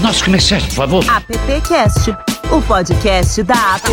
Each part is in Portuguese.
nossos comerciais, por favor. AppCast, o podcast da App.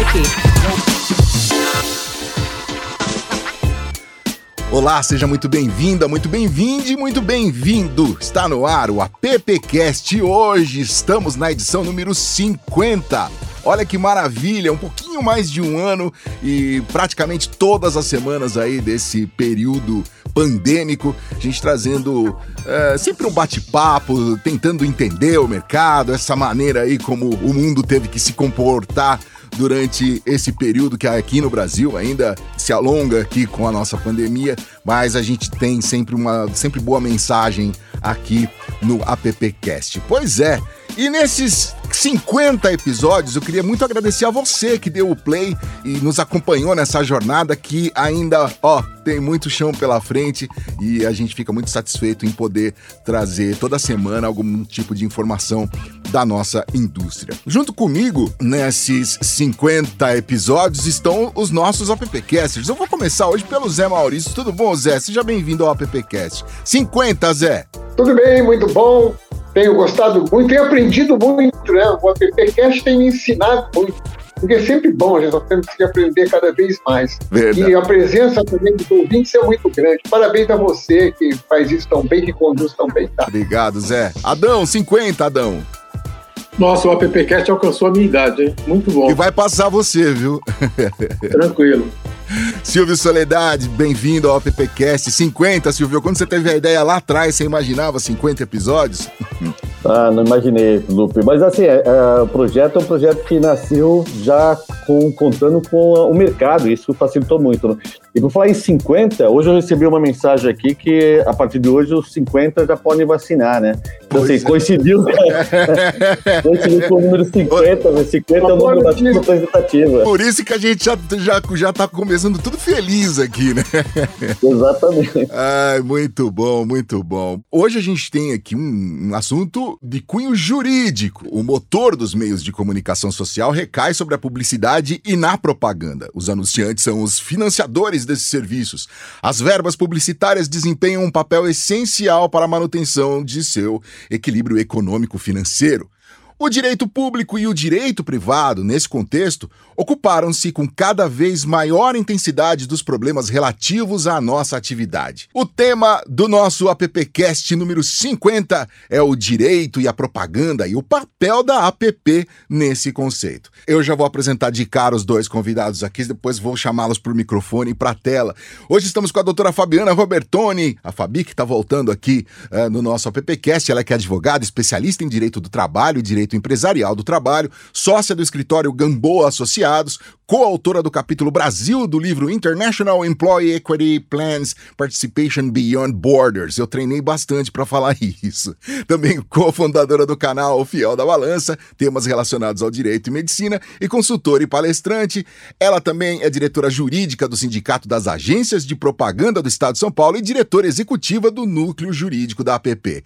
Olá, seja muito bem-vinda, muito bem-vinde, muito bem-vindo. Está no ar o AppCast e hoje estamos na edição número 50. Olha que maravilha, um pouquinho mais de um ano e praticamente todas as semanas aí desse período pandêmico, a gente trazendo é, sempre um bate-papo, tentando entender o mercado, essa maneira aí como o mundo teve que se comportar durante esse período que aqui no Brasil ainda se alonga aqui com a nossa pandemia, mas a gente tem sempre uma sempre boa mensagem aqui no AppCast. Pois é, e nesses 50 episódios, eu queria muito agradecer a você que deu o play e nos acompanhou nessa jornada que ainda, ó, tem muito chão pela frente e a gente fica muito satisfeito em poder trazer toda semana algum tipo de informação da nossa indústria. Junto comigo, nesses 50 episódios, estão os nossos AppCasters. Eu vou começar hoje pelo Zé Maurício. Tudo bom, Zé? Seja bem-vindo ao AppCast. 50, Zé! Tudo bem, muito bom tenho gostado muito, tenho aprendido muito, né? O AppCast tem me ensinado muito. Porque é sempre bom, a gente temos que aprender cada vez mais. Verdade. E a presença também dos ouvintes é muito grande. Parabéns a você que faz isso tão bem, que conduz tão bem. Tá? Obrigado, Zé. Adão, 50, Adão. Nossa, o AppCast alcançou a minha idade, hein? Muito bom. E vai passar você, viu? Tranquilo. Silvio Soledade, bem-vindo ao AppCast 50, Silvio. Quando você teve a ideia lá atrás, você imaginava 50 episódios? Ah, não imaginei, Lupe. Mas assim, é, é, o projeto é um projeto que nasceu já com, contando com o mercado, isso facilitou muito. Né? E por falar em 50, hoje eu recebi uma mensagem aqui que a partir de hoje os 50 já podem vacinar, né? Então, assim, é. coincidiu, coincidiu com o número 50, mas 50 é o número da representativa. Por isso que a gente já, já, já tá começando tudo feliz aqui, né? Exatamente. Ai, muito bom, muito bom. Hoje a gente tem aqui um, um assunto de cunho jurídico. O motor dos meios de comunicação social recai sobre a publicidade e na propaganda. Os anunciantes são os financiadores desses serviços. As verbas publicitárias desempenham um papel essencial para a manutenção de seu equilíbrio econômico-financeiro. O direito público e o direito privado, nesse contexto, ocuparam-se com cada vez maior intensidade dos problemas relativos à nossa atividade. O tema do nosso AppCast número 50 é o direito e a propaganda e o papel da app nesse conceito. Eu já vou apresentar de cara os dois convidados aqui, depois vou chamá-los para o microfone e para a tela. Hoje estamos com a doutora Fabiana Robertoni, a Fabi que está voltando aqui uh, no nosso AppCast. Ela que é advogada, especialista em direito do trabalho e direito Direito Empresarial do Trabalho, sócia do escritório Gamboa Associados, coautora do capítulo Brasil do livro International Employee Equity Plans Participation Beyond Borders. Eu treinei bastante para falar isso. Também cofundadora do canal Fiel da Balança, temas relacionados ao direito e medicina, e consultora e palestrante. Ela também é diretora jurídica do Sindicato das Agências de Propaganda do Estado de São Paulo e diretora executiva do Núcleo Jurídico da APP.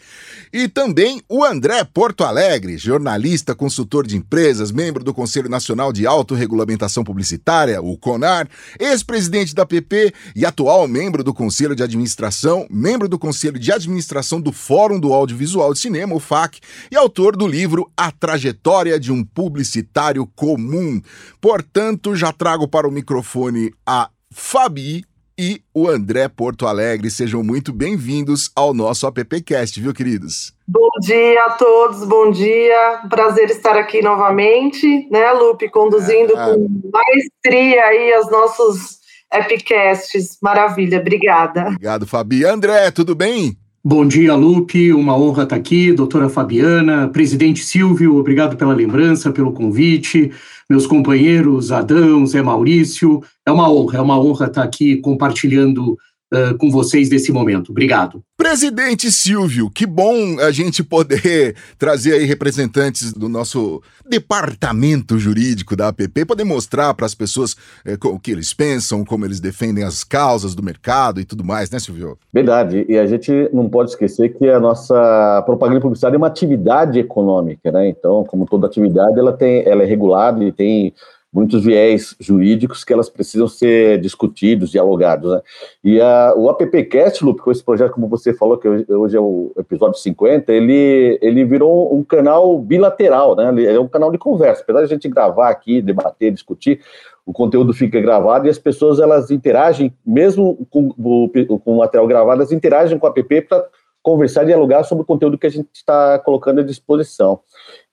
E também o André Porto Alegre, jornalista, consultor de empresas, membro do Conselho Nacional de Autorregulamentação Publicitária, o CONAR, ex-presidente da PP e atual membro do Conselho de Administração, membro do Conselho de Administração do Fórum do Audiovisual de Cinema, o FAC, e autor do livro A Trajetória de um Publicitário Comum. Portanto, já trago para o microfone a Fabi e o André Porto Alegre. Sejam muito bem-vindos ao nosso AppCast, viu, queridos? Bom dia a todos, bom dia. Prazer estar aqui novamente, né, Lupe, conduzindo é, com maestria aí os nossos appcasts. Maravilha, obrigada. Obrigado, Fabi. André, tudo bem? Bom dia, Lupe. Uma honra estar aqui. Doutora Fabiana, presidente Silvio, obrigado pela lembrança, pelo convite. Meus companheiros Adão, Zé Maurício, é uma honra, é uma honra estar aqui compartilhando uh, com vocês nesse momento. Obrigado. Presidente Silvio, que bom a gente poder trazer aí representantes do nosso departamento jurídico da APP, poder mostrar para as pessoas é, o que eles pensam, como eles defendem as causas do mercado e tudo mais, né, Silvio? Verdade, e a gente não pode esquecer que a nossa propaganda publicitária é uma atividade econômica, né? Então, como toda atividade, ela, tem, ela é regulada e tem muitos viés jurídicos que elas precisam ser discutidos, dialogados. Né? E a, o AppCast, Lupe, com esse projeto, como você falou, que hoje é o episódio 50, ele, ele virou um canal bilateral, né? Ele é um canal de conversa. Apesar de a gente gravar aqui, debater, discutir, o conteúdo fica gravado e as pessoas elas interagem, mesmo com o, com o material gravado, elas interagem com o app para conversar e dialogar sobre o conteúdo que a gente está colocando à disposição.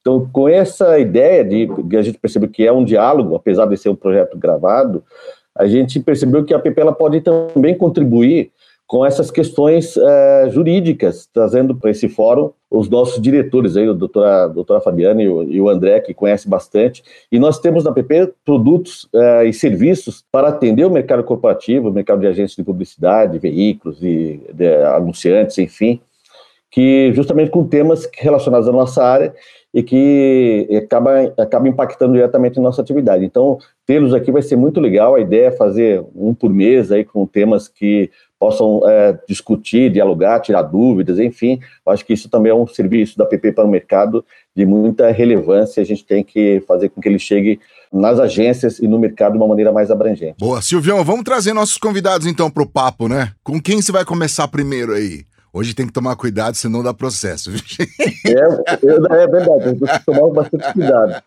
Então, com essa ideia de que a gente percebeu que é um diálogo, apesar de ser um projeto gravado, a gente percebeu que a app ela pode também contribuir com essas questões uh, jurídicas, trazendo para esse fórum os nossos diretores, aí, a doutora, a doutora Fabiana e o, e o, André, que conhece bastante. E nós temos na PP produtos uh, e serviços para atender o mercado corporativo, o mercado de agências de publicidade, veículos e de, anunciantes, enfim, que justamente com temas relacionados à nossa área e que acaba, acaba impactando diretamente nossa atividade. Então, tê-los aqui vai ser muito legal. A ideia é fazer um por mês aí com temas que possam é, discutir, dialogar, tirar dúvidas, enfim. Acho que isso também é um serviço da PP para o mercado de muita relevância. A gente tem que fazer com que ele chegue nas agências e no mercado de uma maneira mais abrangente. Boa, Silvião, vamos trazer nossos convidados então para o papo, né? Com quem você vai começar primeiro aí? Hoje tem que tomar cuidado, senão dá processo. É, é, verdade, tem que tomar bastante cuidado.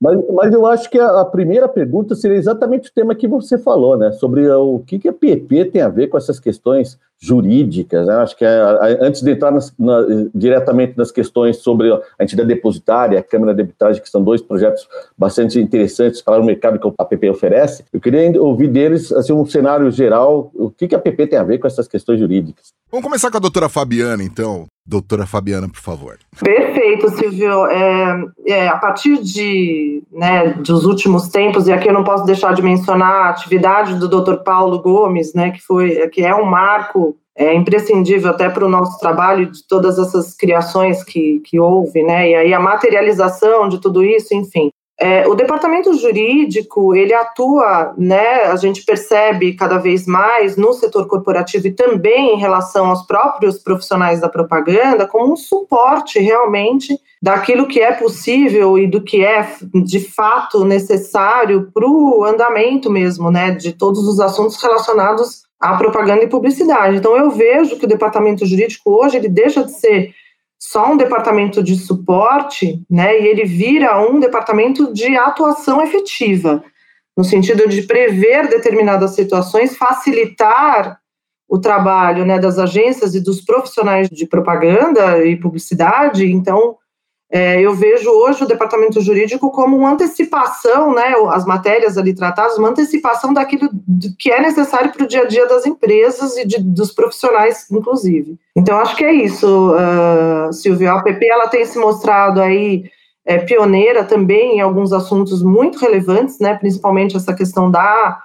Mas, mas eu acho que a, a, primeira pergunta seria exatamente o tema que você falou, né? Sobre o que, que a PP tem a ver com essas questões jurídicas. Né? Acho que é, antes de entrar nas, na, diretamente nas questões sobre a entidade depositária, a Câmara de Arbitragem, que são dois projetos bastante interessantes para o mercado que a PP oferece, eu queria ouvir deles assim, um cenário geral, o que, que a PP tem a ver com essas questões jurídicas. Vamos começar com a doutora Fabiana, então. Doutora Fabiana, por favor. Perfeito, Silvio. É, é, a partir de, né, dos últimos tempos, e aqui eu não posso deixar de mencionar a atividade do doutor Paulo Gomes, né, que, foi, que é um marco é, imprescindível até para o nosso trabalho, de todas essas criações que, que houve, né, e aí a materialização de tudo isso, enfim. É, o departamento jurídico ele atua, né? A gente percebe cada vez mais no setor corporativo e também em relação aos próprios profissionais da propaganda como um suporte realmente daquilo que é possível e do que é de fato necessário para o andamento mesmo, né? De todos os assuntos relacionados à propaganda e publicidade. Então eu vejo que o departamento jurídico hoje ele deixa de ser só um departamento de suporte, né, e ele vira um departamento de atuação efetiva, no sentido de prever determinadas situações, facilitar o trabalho né, das agências e dos profissionais de propaganda e publicidade. Então, é, eu vejo hoje o departamento jurídico como uma antecipação, né, as matérias ali tratadas, uma antecipação daquilo que é necessário para o dia a dia das empresas e de, dos profissionais, inclusive. Então, acho que é isso, uh, Silvio. A APP ela tem se mostrado aí é, pioneira também em alguns assuntos muito relevantes, né, principalmente essa questão da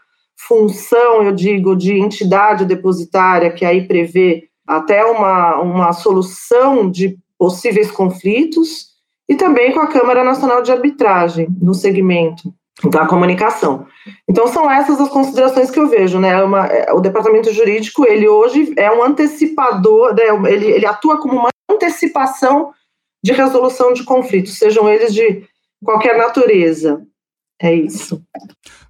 função, eu digo, de entidade depositária, que aí prevê até uma, uma solução de possíveis conflitos e também com a Câmara Nacional de Arbitragem no segmento da comunicação. Então são essas as considerações que eu vejo, né? Uma, é, o departamento jurídico ele hoje é um antecipador, né? ele, ele atua como uma antecipação de resolução de conflitos, sejam eles de qualquer natureza. É isso.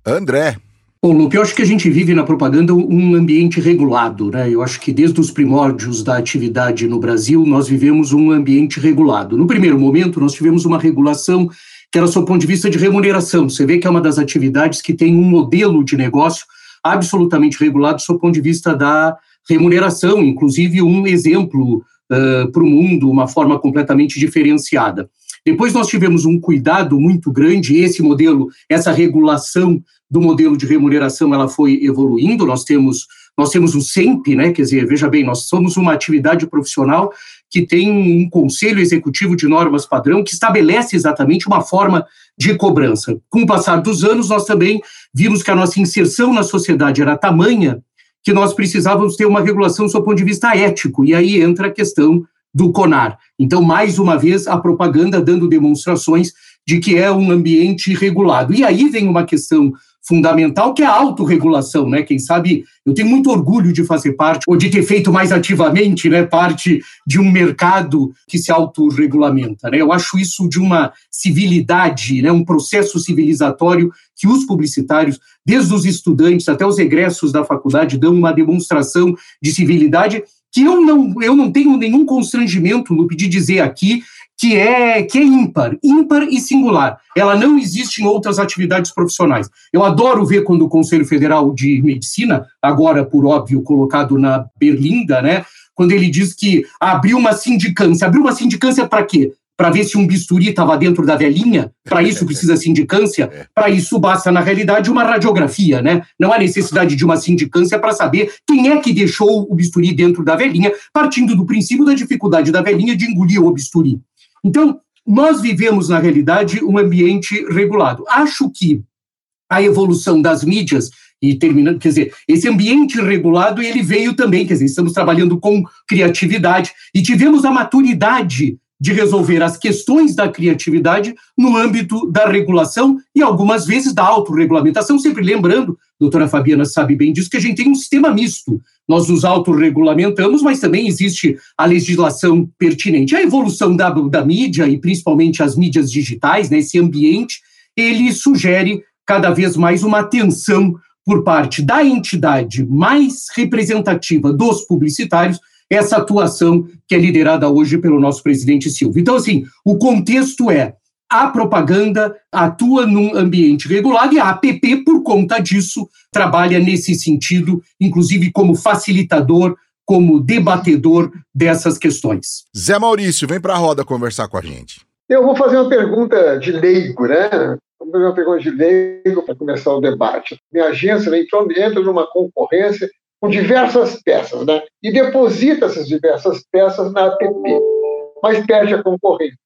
André, Bom, Lupe, eu acho que a gente vive na propaganda um ambiente regulado, né? Eu acho que desde os primórdios da atividade no Brasil, nós vivemos um ambiente regulado. No primeiro momento, nós tivemos uma regulação que era, do ponto de vista de remuneração. Você vê que é uma das atividades que tem um modelo de negócio absolutamente regulado, do ponto de vista da remuneração, inclusive um exemplo uh, para o mundo, uma forma completamente diferenciada. Depois nós tivemos um cuidado muito grande, esse modelo, essa regulação do modelo de remuneração ela foi evoluindo. Nós temos nós temos um SEMP, né? Quer dizer, veja bem, nós somos uma atividade profissional que tem um conselho executivo de normas padrão que estabelece exatamente uma forma de cobrança. Com o passar dos anos, nós também vimos que a nossa inserção na sociedade era tamanha que nós precisávamos ter uma regulação do ponto de vista ético, e aí entra a questão do CONAR. Então, mais uma vez, a propaganda dando demonstrações de que é um ambiente regulado. E aí vem uma questão fundamental, que é a autorregulação, né? Quem sabe eu tenho muito orgulho de fazer parte, ou de ter feito mais ativamente, né, parte de um mercado que se autorregulamenta, né? Eu acho isso de uma civilidade, né, um processo civilizatório que os publicitários, desde os estudantes até os egressos da faculdade, dão uma demonstração de civilidade que eu não, eu não tenho nenhum constrangimento, no de dizer aqui que é, que é ímpar, ímpar e singular. Ela não existe em outras atividades profissionais. Eu adoro ver quando o Conselho Federal de Medicina, agora por óbvio colocado na berlinda, né, quando ele diz que abriu uma sindicância. Abriu uma sindicância para quê? Para ver se um bisturi estava dentro da velhinha? Para isso precisa sindicância? Para isso basta, na realidade, uma radiografia, né? Não há necessidade de uma sindicância para saber quem é que deixou o bisturi dentro da velhinha, partindo do princípio da dificuldade da velhinha de engolir o bisturi. Então, nós vivemos, na realidade, um ambiente regulado. Acho que a evolução das mídias e terminando, quer dizer, esse ambiente regulado ele veio também, quer dizer, estamos trabalhando com criatividade e tivemos a maturidade de resolver as questões da criatividade no âmbito da regulação e algumas vezes da autorregulamentação, sempre lembrando, doutora Fabiana sabe bem disso, que a gente tem um sistema misto. Nós nos autorregulamentamos, mas também existe a legislação pertinente. A evolução da, da mídia, e principalmente as mídias digitais, né, esse ambiente, ele sugere cada vez mais uma atenção por parte da entidade mais representativa dos publicitários essa atuação que é liderada hoje pelo nosso presidente Silvio. Então, assim, o contexto é a propaganda atua num ambiente regulado e a APP, por conta disso, trabalha nesse sentido, inclusive como facilitador, como debatedor dessas questões. Zé Maurício, vem para a roda conversar com a gente. Eu vou fazer uma pergunta de leigo, né? Vou fazer uma pergunta de leigo para começar o debate. Minha agência entrou, entra numa concorrência com diversas peças, né? E deposita essas diversas peças na APP, mas perde a concorrência.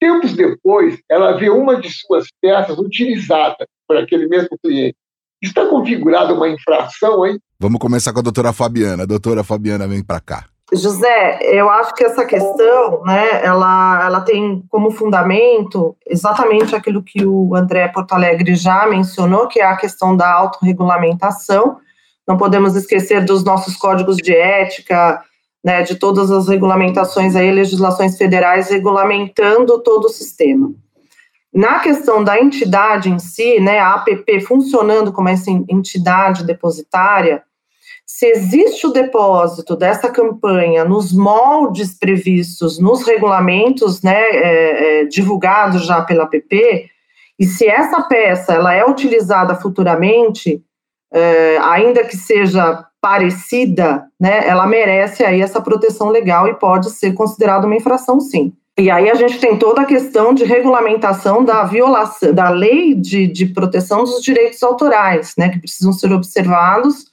Tempos depois, ela vê uma de suas peças utilizada por aquele mesmo cliente. Está configurada uma infração aí? Vamos começar com a doutora Fabiana. doutora Fabiana, vem para cá. José, eu acho que essa questão, né, ela, ela tem como fundamento exatamente aquilo que o André Porto Alegre já mencionou, que é a questão da autorregulamentação, não podemos esquecer dos nossos códigos de ética, né, de todas as regulamentações aí, legislações federais regulamentando todo o sistema. Na questão da entidade em si, né, a APP funcionando como essa entidade depositária, se existe o depósito dessa campanha nos moldes previstos nos regulamentos né, é, é, divulgados já pela APP, e se essa peça ela é utilizada futuramente, é, ainda que seja parecida, né, ela merece aí essa proteção legal e pode ser considerada uma infração, sim. E aí a gente tem toda a questão de regulamentação da violação da lei de, de proteção dos direitos autorais, né, que precisam ser observados.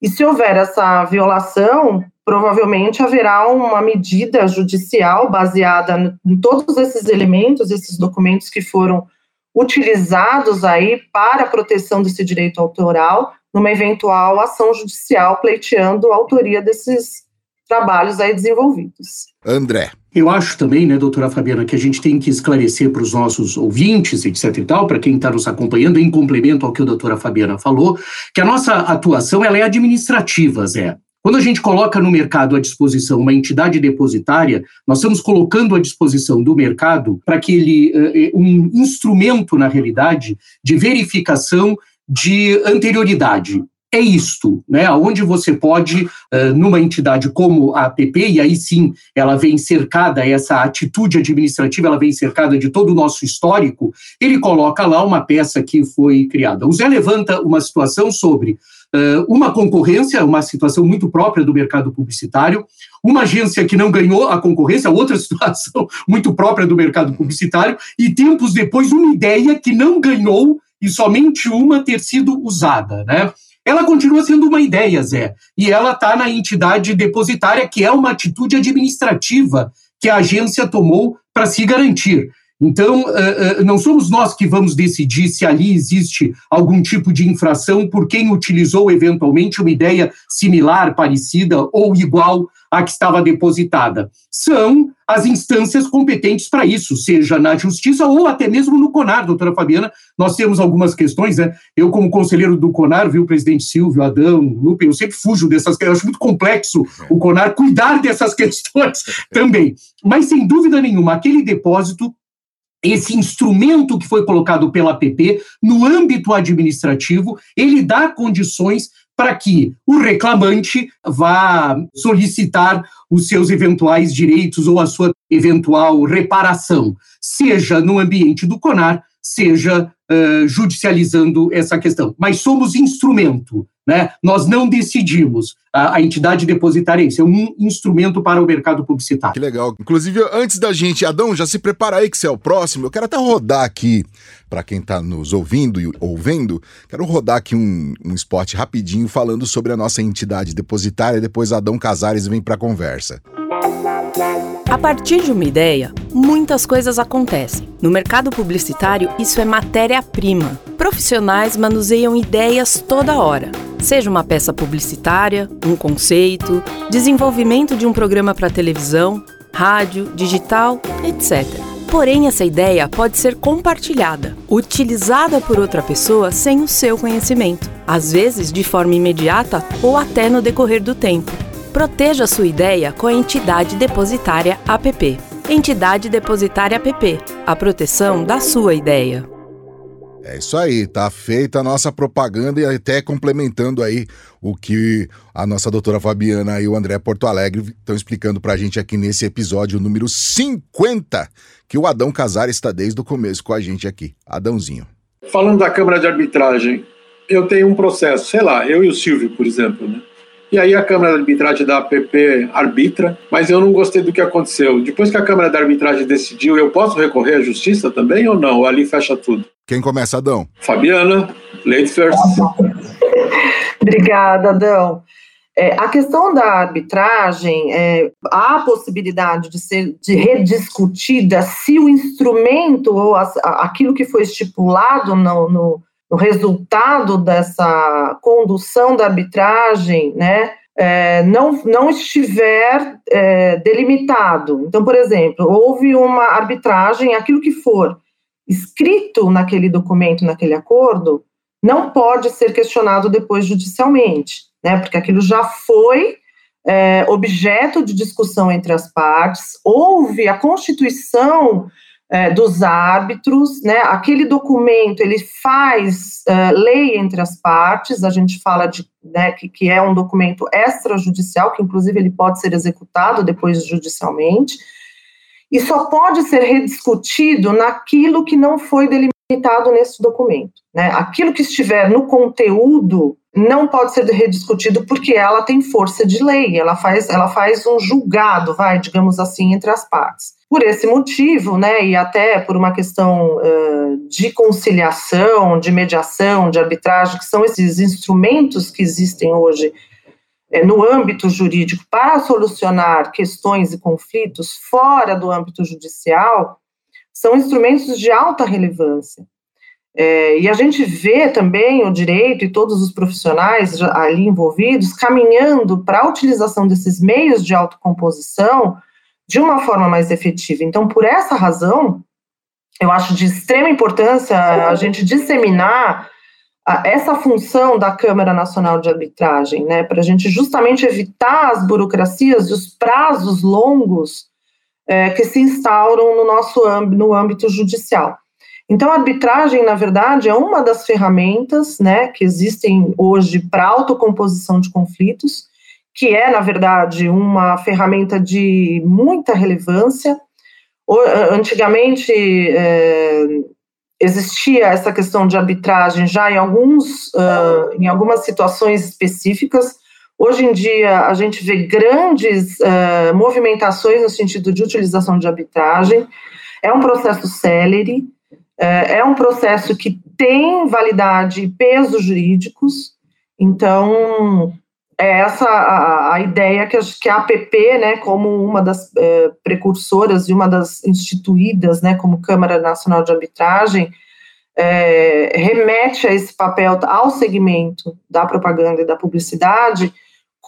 E se houver essa violação, provavelmente haverá uma medida judicial baseada em todos esses elementos, esses documentos que foram utilizados aí para a proteção desse direito autoral numa eventual ação judicial pleiteando a autoria desses trabalhos aí desenvolvidos. André. Eu acho também, né, doutora Fabiana, que a gente tem que esclarecer para os nossos ouvintes, etc e tal, para quem está nos acompanhando, em complemento ao que a doutora Fabiana falou, que a nossa atuação ela é administrativa, Zé. Quando a gente coloca no mercado à disposição uma entidade depositária, nós estamos colocando à disposição do mercado para que ele, eh, eh, um instrumento, na realidade, de verificação de anterioridade é isto, né? Onde você pode, numa entidade como a APP, e aí sim ela vem cercada, essa atitude administrativa, ela vem cercada de todo o nosso histórico, ele coloca lá uma peça que foi criada. O Zé levanta uma situação sobre uma concorrência, uma situação muito própria do mercado publicitário, uma agência que não ganhou a concorrência, outra situação muito própria do mercado publicitário, e tempos depois uma ideia que não ganhou e somente uma ter sido usada, né? ela continua sendo uma ideia, Zé, e ela está na entidade depositária, que é uma atitude administrativa que a agência tomou para se garantir. Então, não somos nós que vamos decidir se ali existe algum tipo de infração por quem utilizou eventualmente uma ideia similar, parecida ou igual à que estava depositada. São as instâncias competentes para isso, seja na Justiça ou até mesmo no CONAR, doutora Fabiana. Nós temos algumas questões, né? Eu, como conselheiro do CONAR, viu presidente Silvio, Adão, Lupe, eu sempre fujo dessas questões, eu acho muito complexo o CONAR cuidar dessas questões também. Mas, sem dúvida nenhuma, aquele depósito esse instrumento que foi colocado pela APP no âmbito administrativo, ele dá condições para que o reclamante vá solicitar os seus eventuais direitos ou a sua eventual reparação, seja no ambiente do CONAR, seja uh, judicializando essa questão. Mas somos instrumento, né? Nós não decidimos. A, a, entidade depositária é isso, é um instrumento para o mercado publicitário. Que legal. Inclusive, antes da gente, Adão, já se prepara aí que você é o próximo. Eu quero até rodar aqui, para quem está nos ouvindo e ouvindo, quero rodar aqui um, um spot rapidinho falando sobre a nossa entidade depositária. Depois Adão Casares vem para a conversa. A partir de uma ideia, muitas coisas acontecem. No mercado publicitário, isso é matéria-prima. Profissionais manuseiam ideias toda hora. Seja uma peça publicitária, um conceito, desenvolvimento de um programa para televisão, rádio, digital, etc. Porém, essa ideia pode ser compartilhada, utilizada por outra pessoa sem o seu conhecimento, às vezes de forma imediata ou até no decorrer do tempo. Proteja sua ideia com a entidade depositária APP. Entidade Depositária APP. A proteção da sua ideia. É isso aí, tá feita a nossa propaganda e até complementando aí o que a nossa doutora Fabiana e o André Porto Alegre estão explicando pra gente aqui nesse episódio número 50, que o Adão Casares está desde o começo com a gente aqui. Adãozinho. Falando da Câmara de Arbitragem, eu tenho um processo, sei lá, eu e o Silvio, por exemplo, né? E aí a Câmara de Arbitragem da APP arbitra, mas eu não gostei do que aconteceu. Depois que a Câmara de Arbitragem decidiu, eu posso recorrer à Justiça também ou não? Ou ali fecha tudo? Quem começa, Adão? Fabiana, ladies first. Obrigada, Adão. É, a questão da arbitragem, é, há a possibilidade de ser de rediscutida se o instrumento ou as, aquilo que foi estipulado no, no no resultado dessa condução da arbitragem, né, é, não, não estiver é, delimitado. Então, por exemplo, houve uma arbitragem, aquilo que for escrito naquele documento, naquele acordo, não pode ser questionado depois judicialmente, né, porque aquilo já foi é, objeto de discussão entre as partes, houve a constituição é, dos árbitros, né? Aquele documento ele faz uh, lei entre as partes. A gente fala de né, que, que é um documento extrajudicial, que inclusive ele pode ser executado depois judicialmente, e só pode ser rediscutido naquilo que não foi delimitado nesse documento. Né? Aquilo que estiver no conteúdo não pode ser rediscutido porque ela tem força de lei, ela faz, ela faz um julgado, vai, digamos assim, entre as partes. Por esse motivo, né, e até por uma questão uh, de conciliação, de mediação, de arbitragem, que são esses instrumentos que existem hoje uh, no âmbito jurídico para solucionar questões e conflitos fora do âmbito judicial, são instrumentos de alta relevância. É, e a gente vê também o direito e todos os profissionais ali envolvidos caminhando para a utilização desses meios de autocomposição de uma forma mais efetiva. Então, por essa razão, eu acho de extrema importância a gente disseminar a, essa função da Câmara Nacional de Arbitragem, né, para a gente justamente evitar as burocracias e os prazos longos é, que se instauram no nosso no âmbito judicial. Então, a arbitragem, na verdade, é uma das ferramentas né, que existem hoje para autocomposição de conflitos, que é, na verdade, uma ferramenta de muita relevância. Antigamente, é, existia essa questão de arbitragem já em, alguns, uh, em algumas situações específicas. Hoje em dia, a gente vê grandes uh, movimentações no sentido de utilização de arbitragem. É um processo célere, é, é um processo que tem validade e peso jurídicos, então é essa a, a ideia que, que a APP, né, como uma das é, precursoras e uma das instituídas, né, como Câmara Nacional de Arbitragem, é, remete a esse papel ao segmento da propaganda e da publicidade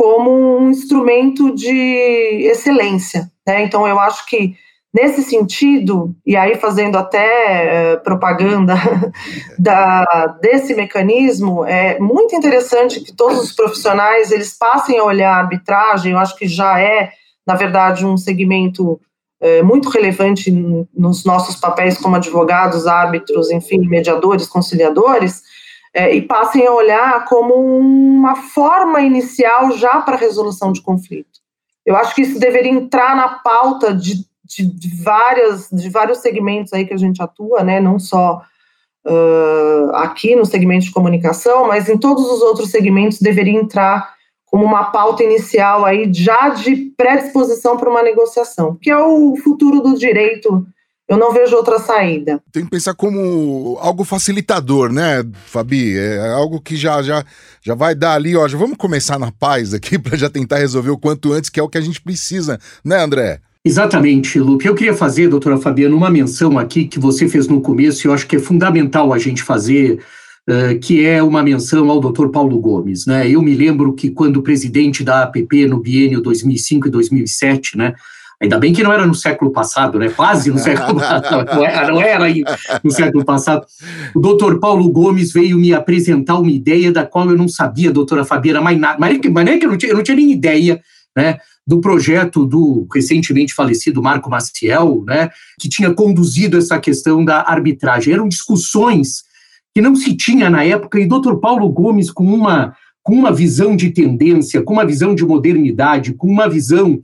como um instrumento de excelência. Né? Então, eu acho que Nesse sentido, e aí fazendo até uh, propaganda da, desse mecanismo, é muito interessante que todos os profissionais eles passem a olhar a arbitragem, eu acho que já é, na verdade, um segmento uh, muito relevante nos nossos papéis como advogados, árbitros, enfim, mediadores, conciliadores, uh, e passem a olhar como uma forma inicial já para resolução de conflito. Eu acho que isso deveria entrar na pauta de de, de, várias, de vários segmentos aí que a gente atua, né? Não só uh, aqui no segmento de comunicação, mas em todos os outros segmentos deveria entrar como uma pauta inicial aí já de predisposição para uma negociação, que é o futuro do direito. Eu não vejo outra saída. Tem que pensar como algo facilitador, né, Fabi? É algo que já já já vai dar ali, ó, já vamos começar na paz aqui para já tentar resolver o quanto antes, que é o que a gente precisa, né, André? Exatamente, Lupe. Eu queria fazer, doutora Fabiana, uma menção aqui que você fez no começo e eu acho que é fundamental a gente fazer, uh, que é uma menção ao doutor Paulo Gomes. Né? Eu me lembro que quando presidente da APP no biênio 2005 e 2007, né, ainda bem que não era no século passado, né, quase no século passado, não era, não era no século passado, o doutor Paulo Gomes veio me apresentar uma ideia da qual eu não sabia, doutora Fabiana, mais nada, mas, mas nem que eu não tinha, eu não tinha nem ideia, né, do projeto do recentemente falecido Marco Maciel, né, que tinha conduzido essa questão da arbitragem. Eram discussões que não se tinha na época, e Dr. Paulo Gomes, com uma, com uma visão de tendência, com uma visão de modernidade, com uma visão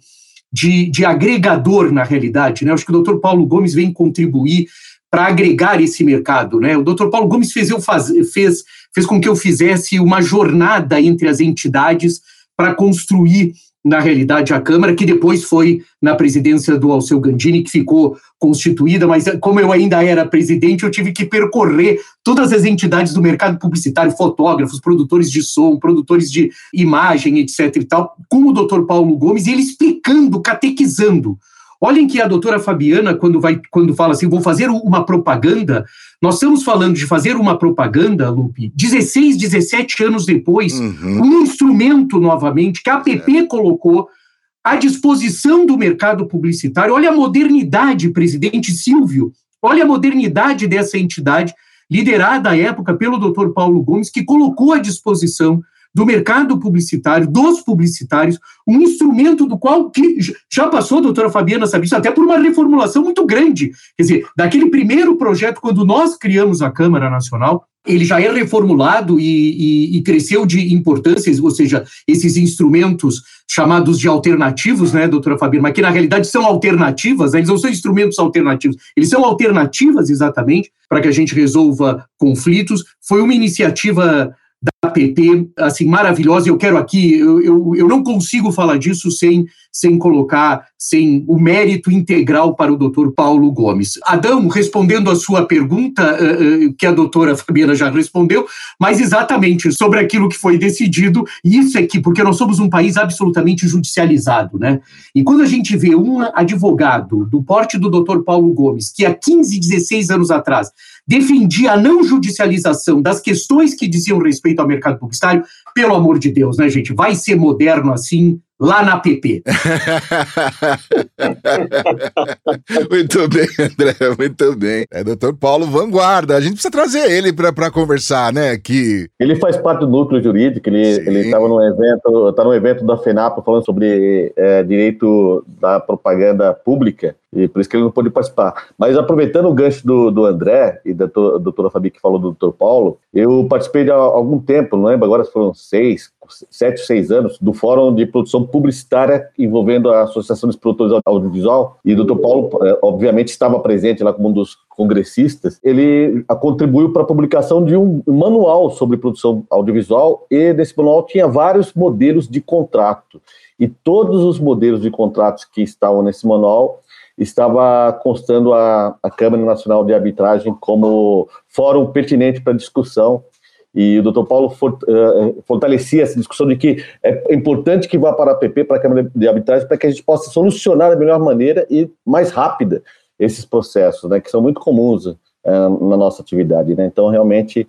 de, de agregador na realidade. Né? Acho que o Dr. Paulo Gomes vem contribuir para agregar esse mercado. Né? O Dr. Paulo Gomes fez, eu faz, fez, fez com que eu fizesse uma jornada entre as entidades para construir na realidade, a Câmara, que depois foi na presidência do Alceu Gandini, que ficou constituída, mas como eu ainda era presidente, eu tive que percorrer todas as entidades do mercado publicitário, fotógrafos, produtores de som, produtores de imagem, etc. e tal, com o doutor Paulo Gomes, e ele explicando, catequizando Olhem que a doutora Fabiana, quando, vai, quando fala assim, vou fazer uma propaganda, nós estamos falando de fazer uma propaganda, Lupe, 16, 17 anos depois, uhum. um instrumento novamente que a APP é. colocou à disposição do mercado publicitário. Olha a modernidade, presidente Silvio, olha a modernidade dessa entidade, liderada à época pelo doutor Paulo Gomes, que colocou à disposição do mercado publicitário, dos publicitários, um instrumento do qual que já passou, doutora Fabiana sabe isso, até por uma reformulação muito grande. Quer dizer, daquele primeiro projeto, quando nós criamos a Câmara Nacional, ele já é reformulado e, e, e, cresceu de importância, ou seja, esses instrumentos chamados de alternativos, né, doutora Fabiana, mas que na realidade são alternativas, né, eles não são instrumentos alternativos, eles são alternativas exatamente para que a gente resolva conflitos. Foi uma iniciativa da PT, assim, maravilhosa, eu quero aqui, eu, eu, eu, não consigo falar disso sem, sem colocar, sem o mérito integral para o doutor Paulo Gomes. Adão, respondendo a sua pergunta, uh, uh, que a doutora Fabiana já respondeu, mas exatamente sobre aquilo que foi decidido, e isso é que, porque nós somos um país absolutamente judicializado, né? E quando a gente vê um advogado do porte do doutor Paulo Gomes, que há 15, 16 anos atrás defendia a não judicialização das questões que diziam respeito ao mercado publicitário, pelo amor de Deus, né, gente? Vai ser moderno assim lá na PP. muito bem, André, muito bem. É doutor Paulo Vanguarda. A gente precisa trazer ele para conversar, né? Que... Ele faz parte do núcleo jurídico, ele estava no evento, tá no evento da FENAP falando sobre é, direito da propaganda pública e por isso que ele não pôde participar. Mas aproveitando o gancho do, do André e da doutora Fabi que falou do doutor Paulo, eu participei de algum tempo, não lembro agora se foram seis, sete, seis anos, do Fórum de Produção Publicitária envolvendo a Associação dos Produtores Audiovisual e o doutor Paulo, eh, obviamente, estava presente lá como um dos congressistas. Ele contribuiu para a publicação de um manual sobre produção audiovisual e nesse manual tinha vários modelos de contrato. E todos os modelos de contratos que estavam nesse manual estava constando a, a Câmara Nacional de Arbitragem como fórum pertinente para discussão e o doutor Paulo uh, fortalecia essa discussão de que é importante que vá para a APP, para a Câmara de Arbitragem, para que a gente possa solucionar da melhor maneira e mais rápida esses processos, né, que são muito comuns uh, na nossa atividade. Né? Então, realmente,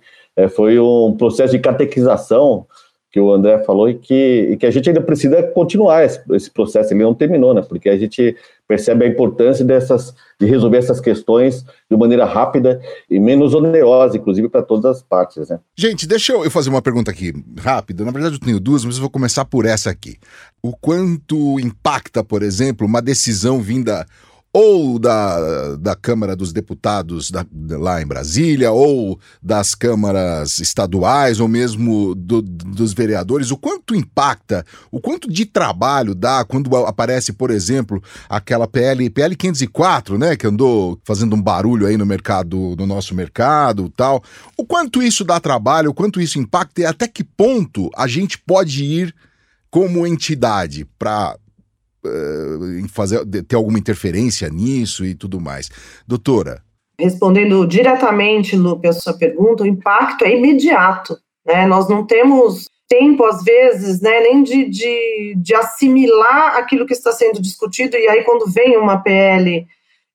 foi um processo de catequização que o André falou e que, e que a gente ainda precisa continuar esse, esse, processo, ele não terminou, né? Porque a gente percebe a importância dessas, de resolver essas questões de maneira rápida e menos onerosa, inclusive para todas as partes, né? Gente, deixa eu fazer uma pergunta aqui rápida. Na verdade, eu tenho duas, mas eu vou começar por essa aqui. O quanto impacta, por exemplo, uma decisão vinda ou da, da Câmara dos Deputados da, lá em Brasília, ou das câmaras estaduais, ou mesmo do, dos vereadores, o quanto impacta, o quanto de trabalho dá quando aparece, por exemplo, aquela PL, PL 504, né, que andou fazendo um barulho aí no mercado, no nosso mercado tal. O quanto isso dá trabalho, o quanto isso impacta e até que ponto a gente pode ir como entidade para uh, fazer, ter alguma interferência nisso e tudo mais. Doutora. Respondendo diretamente, Lupe, a sua pergunta, o impacto é imediato. Né? Nós não temos tempo, às vezes, né, nem de, de, de, assimilar aquilo que está sendo discutido, e aí quando vem uma PL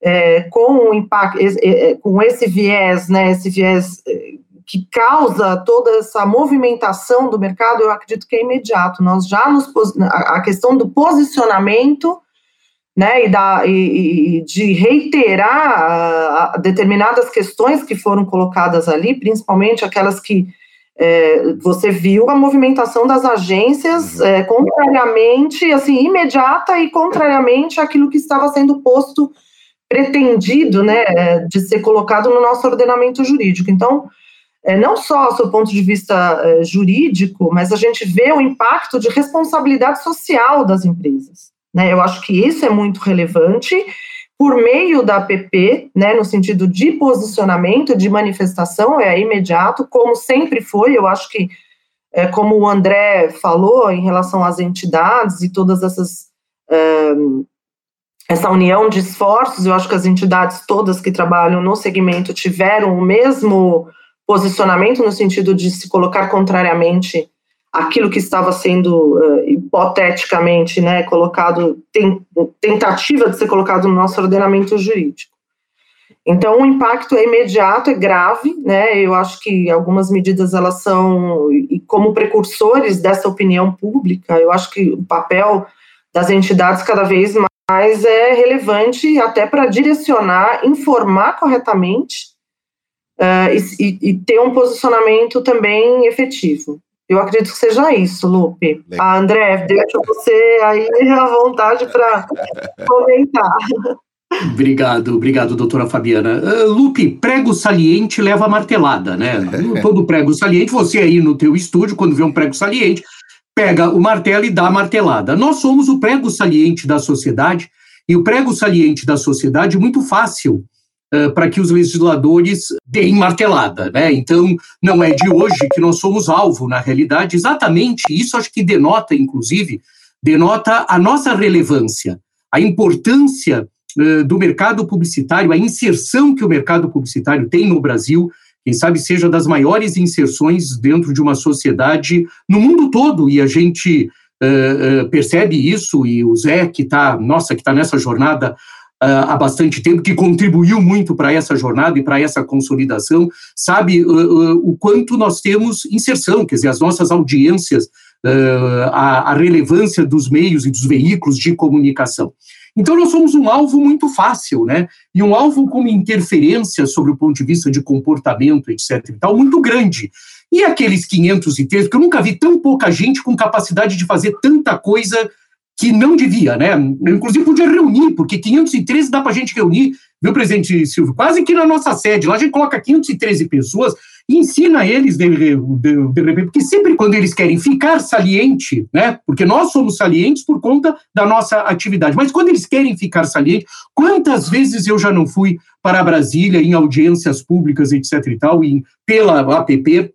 é, com, impacto, é, com esse viés, né, esse viés é, que causa toda essa movimentação do mercado, eu acredito que é imediato. Nós já nos a questão do posicionamento, né, e, da, e, e de reiterar uh, determinadas questões que foram colocadas ali, principalmente aquelas que é, você viu a movimentação das agências uhum. é, contrariamente, assim, imediata e contrariamente àquilo que estava sendo posto, pretendido, né, de ser colocado no nosso ordenamento jurídico. Então, é, não só do ponto de vista é, jurídico, mas a gente vê o impacto de responsabilidade social das empresas. Né? Eu acho que isso é muito relevante por meio da APP, né, no sentido de posicionamento, de manifestação, é imediato, como sempre foi, eu acho que, é, como o André falou, em relação às entidades e todas essas, é, essa união de esforços, eu acho que as entidades todas que trabalham no segmento tiveram o mesmo posicionamento no sentido de se colocar contrariamente aquilo que estava sendo uh, hipoteticamente né, colocado, tem, tentativa de ser colocado no nosso ordenamento jurídico. Então, o impacto é imediato, é grave, né? Eu acho que algumas medidas elas são, e como precursores dessa opinião pública, eu acho que o papel das entidades cada vez mais é relevante até para direcionar, informar corretamente uh, e, e, ter um posicionamento também efetivo. Eu acredito que seja isso, Lupe. Ah, André, deixa você aí à vontade para comentar. Obrigado, obrigado, doutora Fabiana. Uh, Lupe, prego saliente leva martelada, né? Todo prego saliente, você aí no teu estúdio, quando vê um prego saliente, pega o martelo e dá a martelada. Nós somos o prego saliente da sociedade, e o prego saliente da sociedade é muito fácil uh, para que os legisladores deem martelada. Né? Então, não é de hoje que nós somos alvo, na realidade, exatamente isso acho que denota, inclusive, denota a nossa relevância, a importância uh, do mercado publicitário, a inserção que o mercado publicitário tem no Brasil, quem sabe seja das maiores inserções dentro de uma sociedade no mundo todo, e a gente uh, uh, percebe isso, e o Zé, que está, nossa, que está nessa jornada uh, há bastante tempo, que contribuiu muito para essa jornada e para essa consolidação, sabe uh, o quanto nós temos inserção, quer dizer, as nossas audiências, a, a relevância dos meios e dos veículos de comunicação. Então, nós somos um alvo muito fácil, né? E um alvo com interferência sobre o ponto de vista de comportamento, etc. e tal, muito grande. E aqueles 513, porque eu nunca vi tão pouca gente com capacidade de fazer tanta coisa que não devia, né? Inclusive podia reunir, porque 513 dá para a gente reunir, viu, presidente Silvio? Quase que na nossa sede. Lá a gente coloca 513 pessoas e ensina eles, de, de, de repente, porque sempre quando eles querem ficar saliente, né? Porque nós somos salientes por conta da nossa atividade, mas quando eles querem ficar saliente, quantas vezes eu já não fui para Brasília em audiências públicas, etc e tal, e pela APP,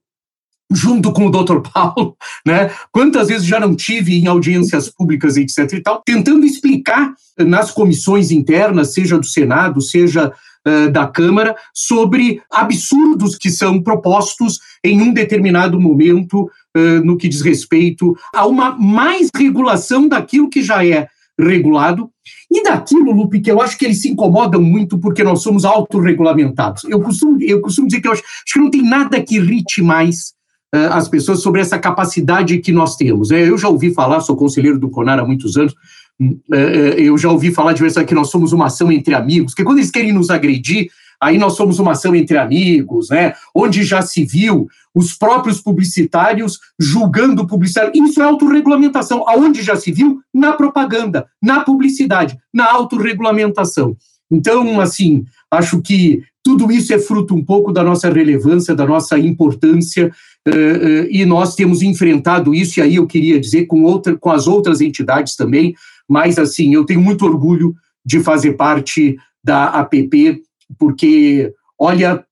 junto com o Dr. Paulo, né? Quantas vezes já não tive em audiências públicas, etc. e tal, tentando explicar nas comissões internas, seja do Senado, seja uh, da Câmara sobre absurdos que são propostos em um determinado momento uh, no que diz respeito a uma mais regulação daquilo que já é regulado e daquilo, Lupe, que eu acho que eles se incomodam muito porque nós somos autorregulamentados. Eu costumo, eu costumo dizer que eu acho, acho que não tem nada que irrite mais as pessoas sobre essa capacidade que nós temos. É, eu já ouvi falar, sou conselheiro do CONAR há muitos anos, uh, eu já ouvi falar de que nós somos uma ação entre amigos, que quando eles querem nos agredir, aí nós somos uma ação entre amigos, né? Onde já se viu os próprios publicitários julgando o publicitário. Isso é autorregulamentação. Aonde já se viu? Na propaganda, na publicidade, na autorregulamentação. Então, assim, acho que tudo isso é fruto um pouco da nossa relevância, da nossa importância, uh, uh, e nós temos enfrentado isso, e aí eu queria dizer com, outra, com as outras entidades também, mas, assim, eu tenho muito orgulho de fazer parte da APP, porque, olha,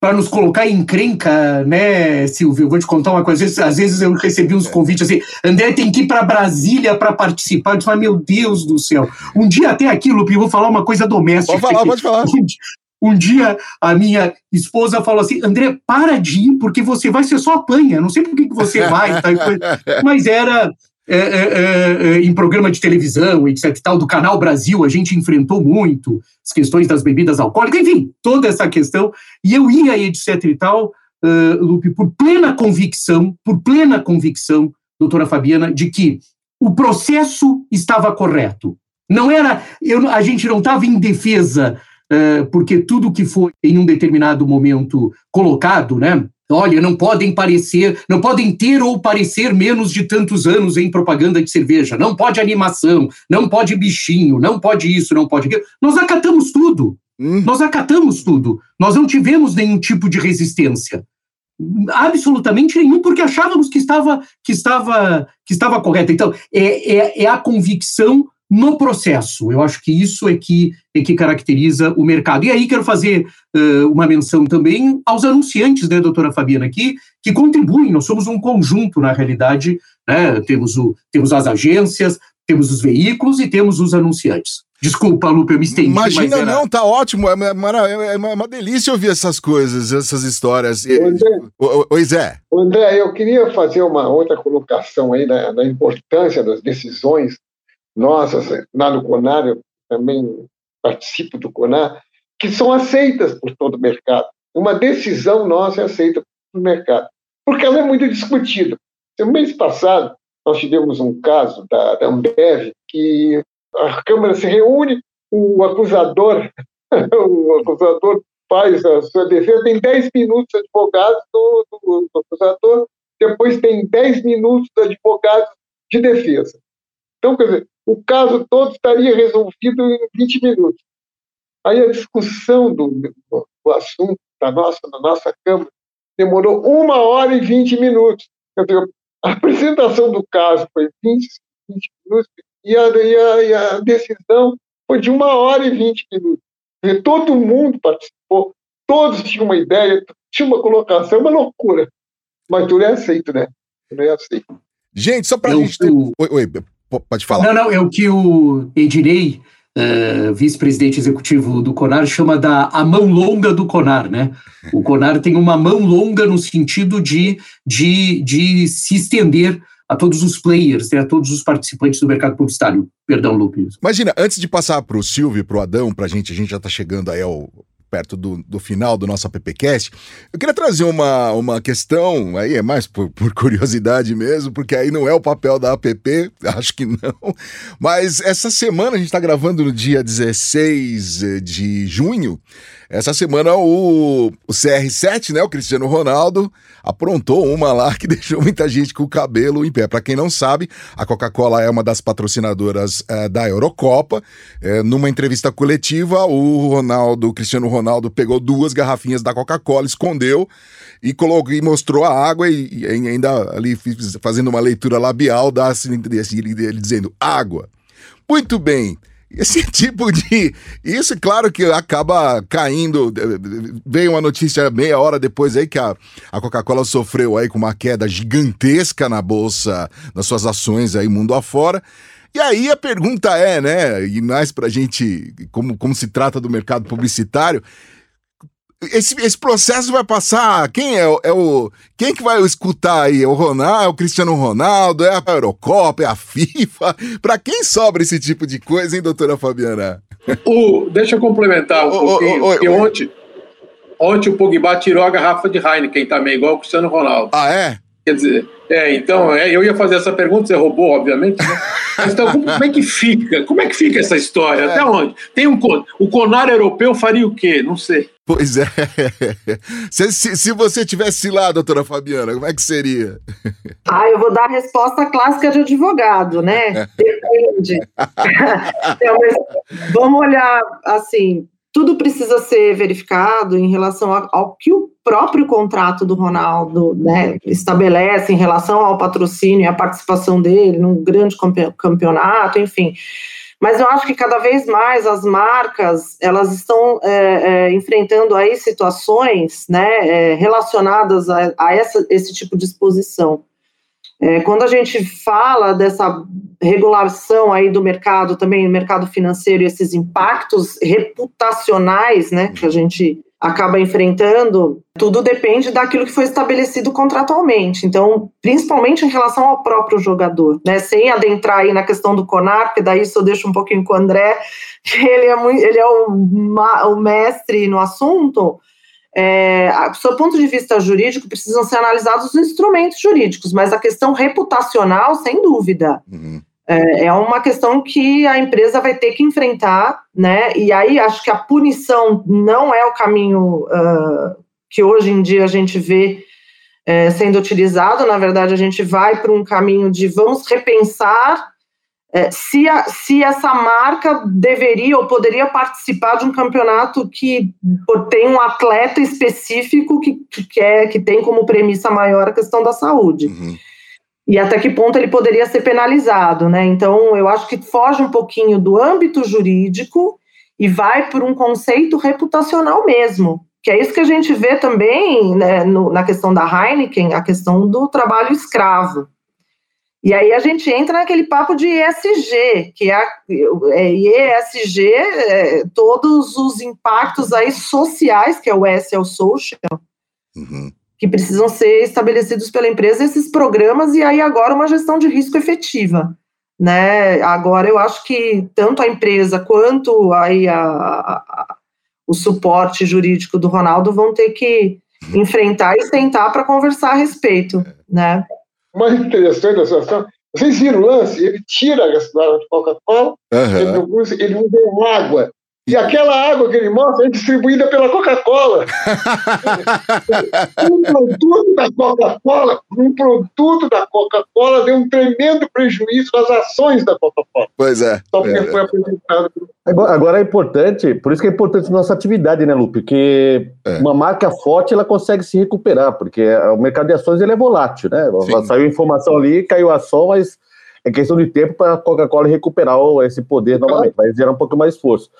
para nos colocar em crenca, né, Silvio? Eu vou te contar uma coisa. Às vezes, às vezes eu recebi uns convites assim: André tem que ir para Brasília para participar. Eu disse, mas meu Deus do céu. Um dia até aqui, Lupe, eu vou falar uma coisa doméstica. Pode falar, pode falar. Um, um dia a minha esposa falou assim: André, para de ir, porque você vai, ser só apanha. Não sei por que, que você vai. Tá? Mas era é, é, é, é, em programa de televisão, etc. E tal, do Canal Brasil, a gente enfrentou muito as questões das bebidas alcoólicas, enfim, toda essa questão. E eu ia, etc. e tal, uh, Lupe, por plena convicção, por plena convicção, doutora Fabiana, de que o processo estava correto. Não era, eu, a gente não estava em defesa, porque tudo que foi em um determinado momento colocado, né? Olha, não podem parecer, não podem ter ou parecer menos de tantos anos em propaganda de cerveja. Não pode animação, não pode bichinho, não pode isso, não pode aquilo. Nós acatamos tudo. Hum. Nós acatamos tudo. Nós não tivemos nenhum tipo de resistência. Absolutamente nenhum, porque achávamos que estava, que estava, que estava correto. Então, é, é, é a convicção no processo. Eu acho que isso é que, é que caracteriza o mercado. E aí quero fazer uh, uma menção também aos anunciantes, né, doutora Fabiana, aqui, que contribuem. Nós somos um conjunto, na realidade. Né? Temos, o, temos as agências, temos os veículos e temos os anunciantes. Desculpa, Lupe, eu me estendi. Imagina, era... não, tá ótimo. É uma, é uma, delícia ouvir essas coisas, essas histórias. André, Oi, Zé. André, eu queria fazer uma outra colocação aí da, da importância das decisões nossas, lá no CONAR, eu também participo do CONAR, que são aceitas por todo o mercado. Uma decisão nossa é aceita pelo mercado, porque ela é muito discutida. No mês passado, nós tivemos um caso da, da Ambev que a Câmara se reúne, o acusador, o acusador faz a sua defesa, tem 10 minutos advogados do, do, do acusador, depois tem 10 minutos advogados de defesa. Então, quer dizer, o caso todo estaria resolvido em 20 minutos. Aí a discussão do, do assunto da nossa, da nossa Câmara demorou uma hora e 20 minutos. Dizer, a apresentação do caso foi 20, 20 minutos e a, e, a, e a, decisão foi de uma hora e 20 minutos. Dizer, todo mundo participou, todos tinham uma ideia, tinha uma colocação, uma loucura. Mas tudo é aceito, né? Tudo é aceito. Gente, só para a gente. Oi, oi, Pode falar. Não, não, é o que o Edirei, uh, vice-presidente executivo do Conar, chama da a mão longa do Conar, né? O Conar tem uma mão longa no sentido de, de, de se estender a todos os players, né, a todos os participantes do mercado publicitário. Perdão, Lucas. Imagina, antes de passar para o Silvio e para o Adão, para a gente, a gente já está chegando aí ao, perto do, do final do nosso AppCast, eu queria trazer uma, uma questão, aí é mais por, por, curiosidade mesmo, porque aí não é o papel da app, acho que não, mas essa semana, a gente está gravando no dia 16 de junho, essa semana o, o CR7, né, o Cristiano Ronaldo, aprontou uma lá que deixou muita gente com o cabelo em pé. Para quem não sabe, a Coca-Cola é uma das patrocinadoras é, da Eurocopa. É, numa entrevista coletiva, o Ronaldo, o Cristiano Ronaldo, pegou duas garrafinhas da Coca-Cola, escondeu e colocou e mostrou a água e, e ainda ali fazendo uma leitura labial da assim, ele dizendo água. Muito bem. Esse tipo de. Isso, claro que acaba caindo. Veio uma notícia meia hora depois aí que a, a Coca-Cola sofreu aí com uma queda gigantesca na bolsa, nas suas ações aí mundo afora. E aí a pergunta é, né, e mais pra gente, como, como se trata do mercado publicitário, esse, esse processo vai passar. Quem é, é o. Quem que vai escutar aí? É o Ronaldo, é o Cristiano Ronaldo, é a Eurocopa, é a FIFA? Para quem sobra esse tipo de coisa, hein, doutora Fabiana? O, deixa eu complementar um o, pouquinho, o, ontem, ontem o Pogba tirou a garrafa de Heineken também, igual o Cristiano Ronaldo. Ah, é? Quer dizer, é, então, é, eu ia fazer essa pergunta, você roubou, obviamente, né? Mas então, como, como, é que fica? Como é que fica essa história? É. Até onde? Tem um, o Conar europeu faria o quê? Não sei. Pois é. Se, se, se, você tivesse lá, doutora Fabiana, como é que seria? Ah, eu vou dar a resposta clássica de advogado, né? Depende. então, vamos olhar assim, tudo precisa ser verificado em relação ao que o próprio contrato do Ronaldo né, estabelece em relação ao patrocínio e a participação dele num grande campeonato, enfim. Mas eu acho que cada vez mais as marcas elas estão é, é, enfrentando aí situações né, é, relacionadas a, a essa, esse tipo de exposição. É, quando a gente fala dessa regulação aí do mercado, também do mercado financeiro, e esses impactos reputacionais, né, que a gente acaba enfrentando, tudo depende daquilo que foi estabelecido contratualmente. Então, principalmente em relação ao próprio jogador, né? Sem adentrar aí na questão do Conar, porque daí isso eu deixo um pouquinho com o André, que ele é, muito, ele é o, o mestre no assunto. É, do seu ponto de vista jurídico, precisam ser analisados os instrumentos jurídicos, mas a questão reputacional, sem dúvida. Uhum. É, é uma questão que a empresa vai ter que enfrentar, né? E aí acho que a punição não é o caminho uh, que hoje em dia a gente vê é, sendo utilizado. Na verdade, a gente vai para um caminho de vamos repensar é, se, a, se essa marca deveria ou poderia participar de um campeonato que tem um atleta específico que, que, quer, que tem como premissa maior a questão da saúde. Uhum e até que ponto ele poderia ser penalizado, né? Então, eu acho que foge um pouquinho do âmbito jurídico e vai por um conceito reputacional mesmo, que é isso que a gente vê também né, no, na questão da Heineken, a questão do trabalho escravo. E aí a gente entra naquele papo de ESG, que é, é ESG, é, todos os impactos aí sociais, que é o S é o social, uhum que precisam ser estabelecidos pela empresa esses programas e aí agora uma gestão de risco efetiva. Né? Agora eu acho que tanto a empresa quanto aí a, a, o suporte jurídico do Ronaldo vão ter que enfrentar e sentar para conversar a respeito. Né? Mais interessante da situação, vocês viram o lance? Ele tira a garrafa de Coca-Cola, uhum. ele, ele usa água e aquela água que ele mostra é distribuída pela Coca-Cola. um produto da Coca-Cola, um produto da Coca-Cola deu um tremendo prejuízo às ações da Coca-Cola. Pois é. Só porque é, foi apresentado. Agora é importante, por isso que é importante nossa atividade, né, Lu? Porque é. uma marca forte ela consegue se recuperar, porque o mercado de ações ele é volátil, né? Sim. Saiu informação ali, caiu a ação, mas é questão de tempo para a Coca-Cola recuperar esse poder novamente, vai gerar um pouco mais esforço.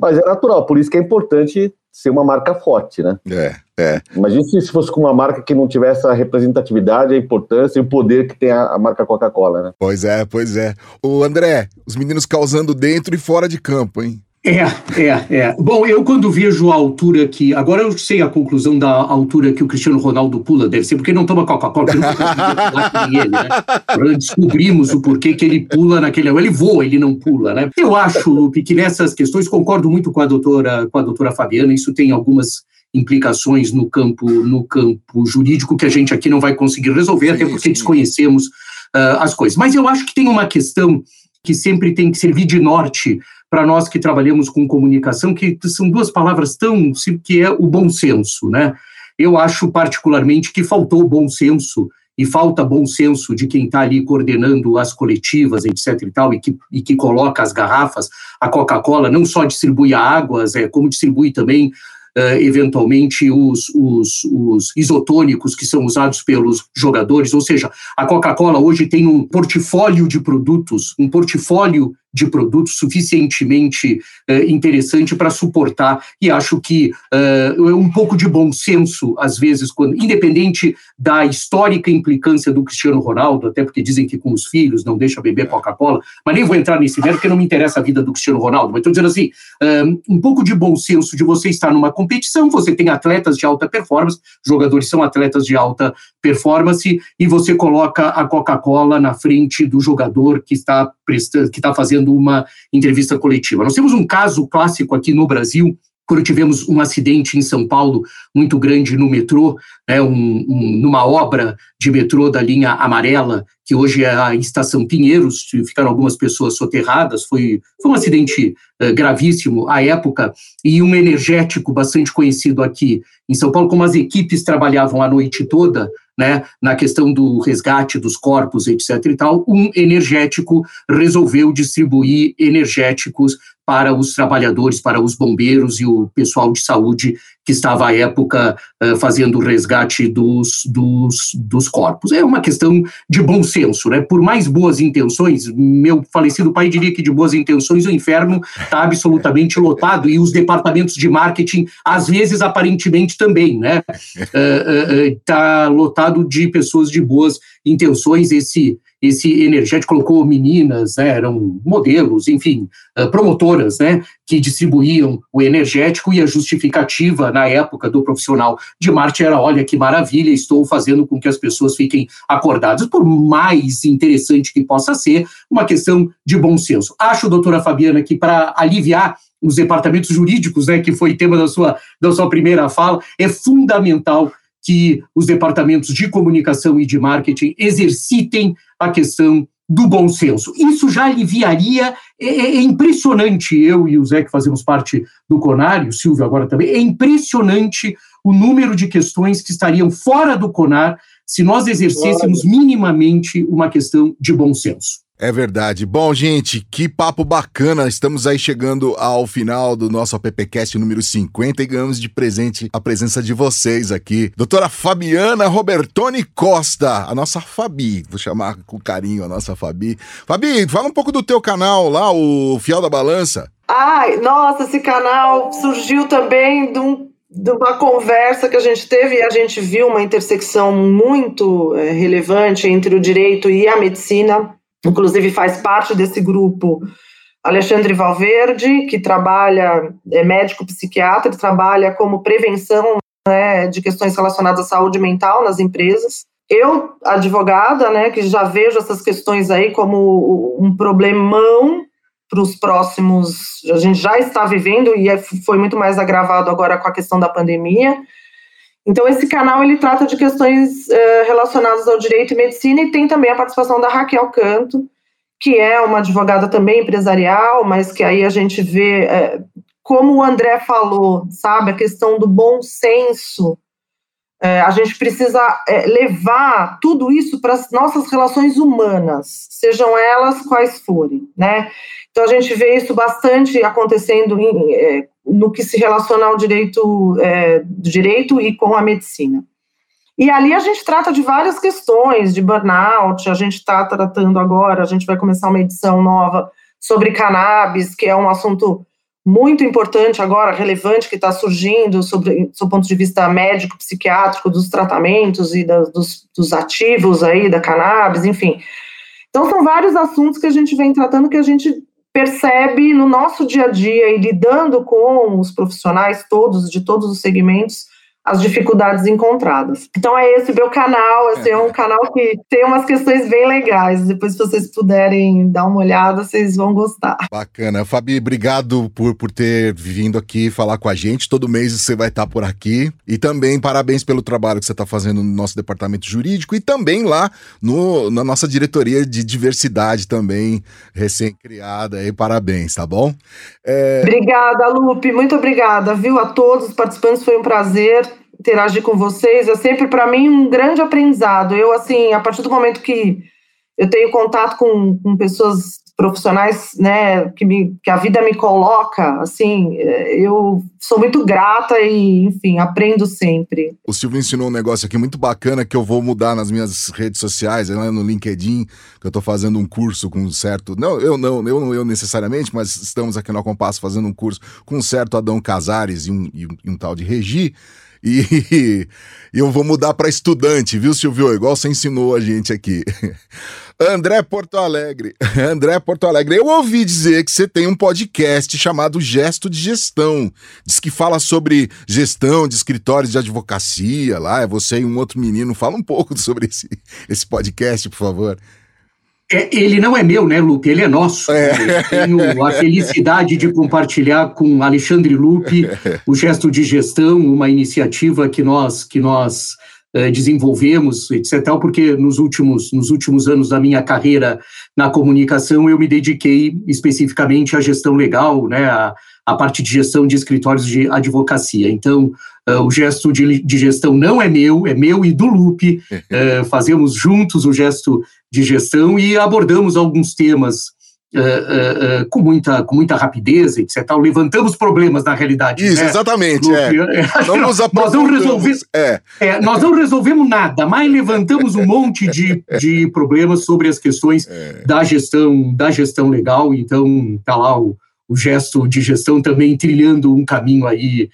Mas é natural, por isso que é importante ser uma marca forte, né? É, é. Imagina se, fosse com uma marca que não tivesse a representatividade, a importância e o poder que tem a, a marca Coca-Cola, né? Pois é, pois é. O André, os meninos causando dentro e fora de campo, hein? É, é, é. Bom, eu quando vejo a altura que. Agora eu sei a conclusão da altura que o Cristiano Ronaldo pula, deve ser porque não toma Coca-Cola, porque não ele, né? Descobrimos o porquê que ele pula naquele. Ele voa, ele não pula, né? Eu acho, Lupe, que nessas questões, concordo muito com a doutora, com a doutora Fabiana, isso tem algumas implicações no campo, no campo jurídico que a gente aqui não vai conseguir resolver, sim, até porque sim. desconhecemos uh, as coisas. Mas eu acho que tem uma questão que sempre tem que servir de norte para nós que trabalhamos com comunicação, que são duas palavras tão que é o bom senso, né? Eu acho particularmente que faltou bom senso e falta bom senso de quem está ali coordenando as coletivas, etc. e tal, e que, e que coloca as garrafas. A Coca-Cola não só distribui águas, é, como distribui também Uh, eventualmente os, os, os, isotônicos que são usados pelos jogadores, ou seja, a Coca-Cola hoje tem um portfólio de produtos, um portfólio de produto suficientemente uh, interessante para suportar. E acho que uh, um pouco de bom senso, às vezes, quando, independente da histórica implicância do Cristiano Ronaldo, até porque dizem que com os filhos não deixa beber Coca-Cola, mas nem vou entrar nesse mérito porque não me interessa a vida do Cristiano Ronaldo. Mas estou dizendo assim, um, um pouco de bom senso de você estar numa competição, você tem atletas de alta performance, jogadores são atletas de alta performance, e você coloca a Coca-Cola na frente do jogador que está que está fazendo uma entrevista coletiva. Nós temos um caso clássico aqui no Brasil quando tivemos um acidente em São Paulo muito grande no metrô, né, um, um, numa obra de metrô da linha amarela, que hoje é a Estação Pinheiros, ficaram algumas pessoas soterradas, foi, foi um acidente uh, gravíssimo à época, e um energético bastante conhecido aqui em São Paulo, como as equipes trabalhavam a noite toda, né, na questão do resgate dos corpos, etc. e tal, um energético resolveu distribuir energéticos para os trabalhadores, para os bombeiros e o pessoal de saúde que estava à época uh, fazendo o resgate dos, dos, dos corpos. É uma questão de bom senso, né? Por mais boas intenções, meu falecido pai diria que de boas intenções o inferno está absolutamente lotado e os departamentos de marketing, às vezes, aparentemente também, né? Está uh, uh, lotado de pessoas de boas intenções. Esse esse energético colocou meninas, né, eram modelos, enfim, ah, promotoras, né, que distribuíam o energético e a justificativa na época do profissional de marketing era, olha que maravilha, estou fazendo com que as pessoas fiquem acordadas, por mais interessante que possa ser, uma questão de bom senso. Acho, doutora Fabiana, que para aliviar os departamentos jurídicos, né, que foi tema da sua, da sua primeira fala, é fundamental que os departamentos de comunicação e de marketing exercitem a questão do bom senso. Isso já aliviaria, é, é, é, impressionante, eu e o Zé que fazemos parte do CONAR, e o Silvio agora também, é impressionante o número de questões que estariam fora do CONAR se nós exercêssemos minimamente uma questão de bom senso. É verdade. Bom, gente, que papo bacana. Estamos aí chegando ao final do nosso AppCast número 50 e ganhamos de presente a presença de vocês aqui. Doutora Fabiana Robertoni Costa, a nossa Fabi. Vou chamar com carinho a nossa Fabi. Fabi, fala um pouco do teu canal lá, o Fiel da Balança. Ai, nossa, esse canal surgiu também de um de uma conversa que a gente teve e a gente viu uma intersecção muito é, relevante entre o direito e a medicina inclusive faz parte desse grupo Alexandre Valverde, que trabalha, é médico psiquiatra, trabalha como prevenção né, de questões relacionadas à saúde mental nas empresas. Eu, advogada, né, que já vejo essas questões aí como um problemão para os próximos. A gente já está vivendo e é, foi muito mais agravado agora com a questão da pandemia. Então, esse canal ele trata de questões uh, relacionadas ao direito e medicina e tem também a participação da Raquel Canto, que é uma advogada também empresarial, mas que aí a gente vê, uh, como o André falou, sabe, a questão do bom senso. Uh, a gente precisa levar tudo isso para as nossas relações humanas, sejam elas quais forem, né? Então, a gente vê isso bastante acontecendo em, no que se relaciona ao direito, é, direito e com a medicina. E ali a gente trata de várias questões, de burnout, a gente está tratando agora, a gente vai começar uma edição nova sobre cannabis, que é um assunto muito importante agora, relevante, que está surgindo sobre do ponto de vista médico, psiquiátrico, dos tratamentos e da, dos, dos ativos aí da cannabis, enfim. Então são vários assuntos que a gente vem tratando que a gente percebe no nosso dia a dia e lidando com os profissionais todos, de todos os segmentos, as dificuldades encontradas. Então é esse meu canal, esse é um canal que tem umas questões bem legais. Depois, se vocês puderem dar uma olhada, vocês vão gostar. Bacana. Fabi, obrigado por, por ter vindo aqui falar com a gente. Todo mês você vai estar por aqui. E também parabéns pelo trabalho que você está fazendo no nosso departamento jurídico e também lá no, na nossa diretoria de diversidade também, recém-criada. E parabéns, tá bom? É... Obrigada, Lupe. Muito obrigada, viu? A todos os participantes, foi um prazer interagir com vocês. É sempre, para mim, um grande aprendizado. Eu, assim, a partir do momento que eu tenho contato com, com pessoas profissionais, né, que, me, que a vida me coloca, assim, eu sou muito grata e, enfim, aprendo sempre. O Silvio ensinou um negócio aqui muito bacana que eu vou mudar nas minhas redes sociais, lá no LinkedIn, que eu estou fazendo um curso com um certo. Não, eu não, eu não eu necessariamente, mas estamos aqui no Compasso fazendo um curso com um certo Adão Casares e um, e um, e um tal de Regi. E, eu vou mudar para estudante, viu, Silvio? Igual você ensinou a gente aqui. André Porto Alegre. André Porto Alegre, eu ouvi dizer que você tem um podcast chamado Gesto de Gestão. Diz que fala sobre gestão de escritórios de advocacia lá. É você e um outro menino. Fala um pouco sobre esse, esse podcast, por favor. É, ele não é meu, né, Lupe? Ele é nosso. É. tenho a felicidade de compartilhar com Alexandre Lupe o Gesto de Gestão, uma iniciativa que nós, que nós desenvolvemos, etc., porque nos últimos, nos últimos anos da minha carreira na comunicação eu me dediquei especificamente à gestão legal, né, à, à parte de gestão de escritórios de advocacia. Então, uh, o gesto de, de, gestão não é meu, é meu e do Lupe. Uh, fazemos juntos o gesto de gestão e abordamos alguns temas Uh, uh, uh, com, muita, com muita rapidez, etc. Levantamos problemas na realidade. Isso, né? exatamente. É. Não nós, não resolvemos, é. É, nós não resolvemos nada, mas levantamos um monte de, de problemas sobre as questões é. da gestão da gestão legal. Então, está lá o, o gesto de gestão também trilhando um caminho aí,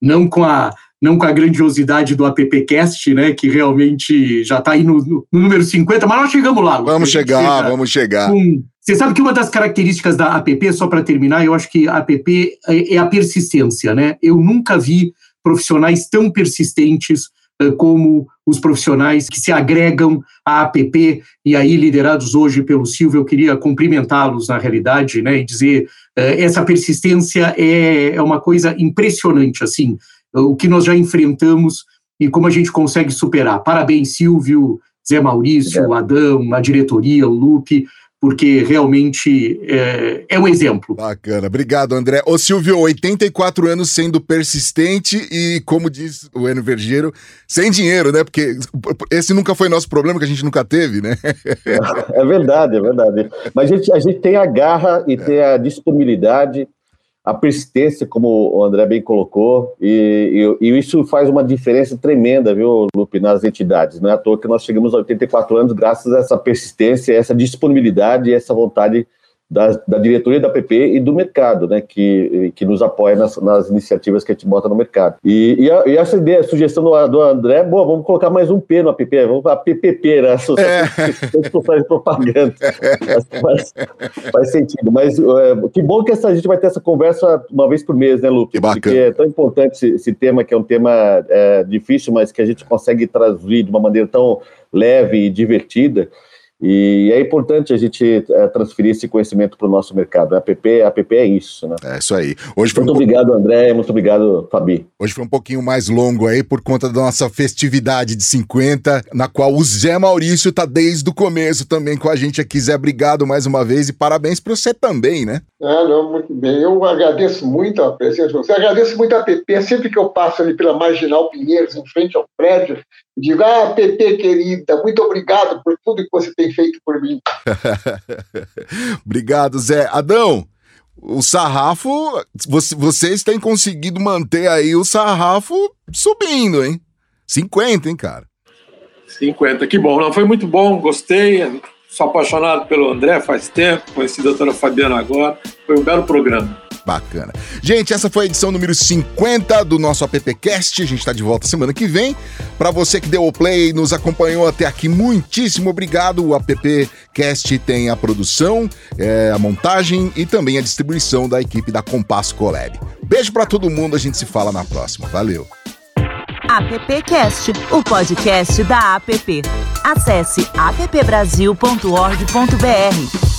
não com a não com a grandiosidade do AppCast, né, que realmente já está aí no, no, número 50, mas nós chegamos lá. Vamos chegar, vamos chegar. você sabe que uma das características da app, só para terminar, eu acho que a app é, é a persistência, né? Eu nunca vi profissionais tão persistentes uh, como os profissionais que se agregam à app e aí liderados hoje pelo Silvio, eu queria cumprimentá-los na realidade, né, e dizer uh, essa persistência é, é uma coisa impressionante, assim, o que nós já enfrentamos e como a gente consegue superar. Parabéns, Silvio, Zé Maurício, é. Adão, a diretoria, o Lupe, porque realmente é, é, um exemplo. Bacana, obrigado, André. Ô Silvio, 84 anos sendo persistente e, como diz o Eno Vergeiro, sem dinheiro, né? Porque esse nunca foi nosso problema, que a gente nunca teve, né? É verdade, é verdade. Mas a gente, a gente tem a garra e tem a disponibilidade a persistência, como o André bem colocou, e, e, e, isso faz uma diferença tremenda, viu, Lupe, nas entidades. Não é à toa que nós chegamos a 84 anos graças a essa persistência, essa disponibilidade e essa vontade da, da, diretoria da PP e do mercado, né, que, que nos apoia nas, nas iniciativas que a gente bota no mercado. E, e, a, e essa ideia, a sugestão do, do André, boa, vamos colocar mais um P no app, vamos a PPP, né, Associação é. de Propaganda. faz, faz, sentido, mas é, que bom que essa, a gente vai ter essa conversa uma vez por mês, né, Lupe? Que bacana. Porque é tão importante esse, esse tema, que é um tema é, difícil, mas que a gente consegue traduzir de uma maneira tão leve e divertida, e é importante a gente é, transferir esse conhecimento para o nosso mercado. A app, a app é isso, né? É isso aí. Hoje muito um obrigado, pouco... André. Muito obrigado, Fabi. Hoje foi um pouquinho mais longo aí por conta da nossa festividade de 50, na qual o Zé Maurício está desde o começo também com a gente aqui. Zé, obrigado mais uma vez e parabéns para você também, né? Ah, não, muito bem. Eu agradeço muito a presença de você. Agradeço muito a app. Sempre que eu passo ali pela Marginal Pinheiros, em frente ao prédio, digo, ah, PP querida, muito obrigado por tudo que você tem feito por mim. obrigado, Zé. Adão, o sarrafo, vocês têm conseguido manter aí o sarrafo subindo, hein? 50, hein, cara? 50, que bom. Não, foi muito bom, gostei. Sou apaixonado pelo André faz tempo, conheci a doutora Fabiana agora. Foi um belo programa. Bacana. Gente, essa foi a edição número 50 do nosso AppCast. A gente está de volta semana que vem. Para você que deu o play e nos acompanhou até aqui, muitíssimo obrigado. O AppCast tem a produção, é, a montagem e também a distribuição da equipe da Compass Collab. Beijo para todo mundo, a gente se fala na próxima. Valeu. AppCast, o podcast da App. Acesse appbrasil.org.br.